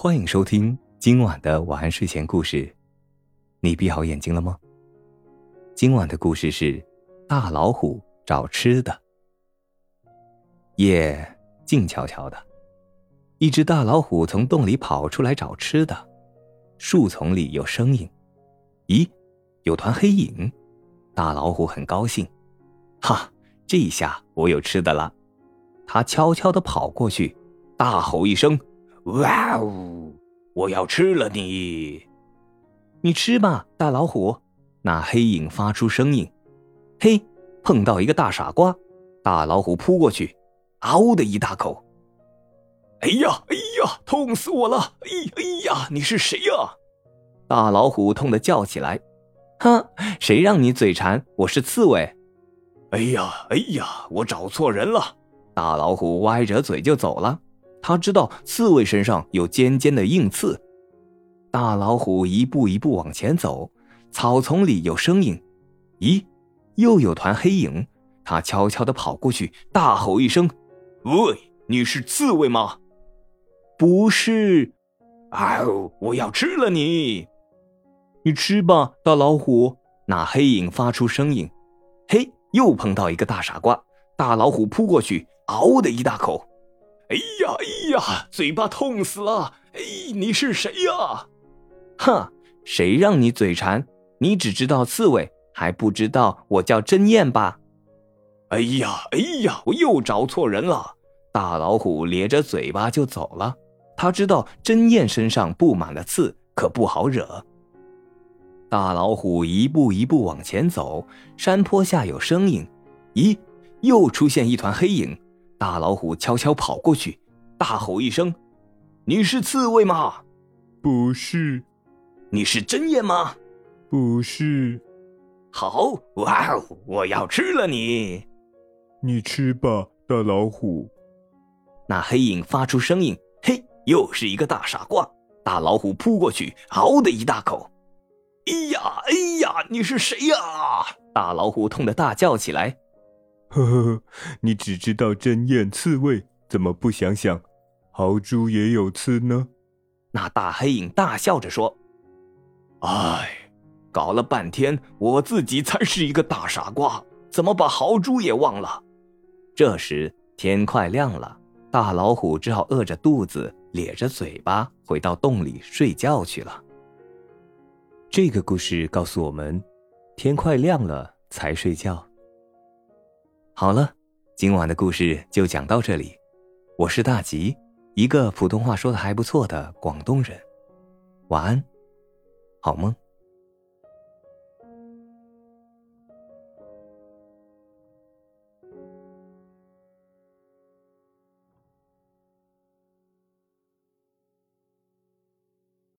欢迎收听今晚的晚安睡前故事。你闭好眼睛了吗？今晚的故事是大老虎找吃的。夜静悄悄的，一只大老虎从洞里跑出来找吃的。树丛里有声音，咦，有团黑影。大老虎很高兴，哈，这下我有吃的了。他悄悄的跑过去，大吼一声。哇哦！我要吃了你！你吃吧，大老虎。那黑影发出声音。嘿，碰到一个大傻瓜，大老虎扑过去，嗷的一大口。哎呀，哎呀，痛死我了！哎，哎呀，你是谁呀？大老虎痛的叫起来。哼，谁让你嘴馋？我是刺猬。哎呀，哎呀，我找错人了。大老虎歪着嘴就走了。他知道刺猬身上有尖尖的硬刺。大老虎一步一步往前走，草丛里有声音。咦，又有团黑影。他悄悄地跑过去，大吼一声：“喂，你是刺猬吗？”“不是。”“嗷！我要吃了你！”“你吃吧，大老虎。”那黑影发出声音。嘿，又碰到一个大傻瓜。大老虎扑过去，嗷的一大口。哎呀哎呀，嘴巴痛死了！哎，你是谁呀？哼，谁让你嘴馋？你只知道刺猬，还不知道我叫真燕吧？哎呀哎呀，我又找错人了！大老虎咧着嘴巴就走了。他知道真燕身上布满了刺，可不好惹。大老虎一步一步往前走，山坡下有声音。咦，又出现一团黑影。大老虎悄悄跑过去，大吼一声：“你是刺猬吗？”“不是。”“你是真燕吗？”“不是。”“好，哇哦！我要吃了你。”“你吃吧，大老虎。”那黑影发出声音：“嘿，又是一个大傻瓜！”大老虎扑过去，嗷的一大口。“哎呀，哎呀，你是谁呀？”大老虎痛得大叫起来。呵呵呵，你只知道针燕刺猬，怎么不想想，豪猪也有刺呢？那大黑影大笑着说：“哎，搞了半天，我自己才是一个大傻瓜，怎么把豪猪也忘了？”这时天快亮了，大老虎只好饿着肚子，咧着嘴巴回到洞里睡觉去了。这个故事告诉我们：天快亮了才睡觉。好了，今晚的故事就讲到这里。我是大吉，一个普通话说的还不错的广东人。晚安，好梦。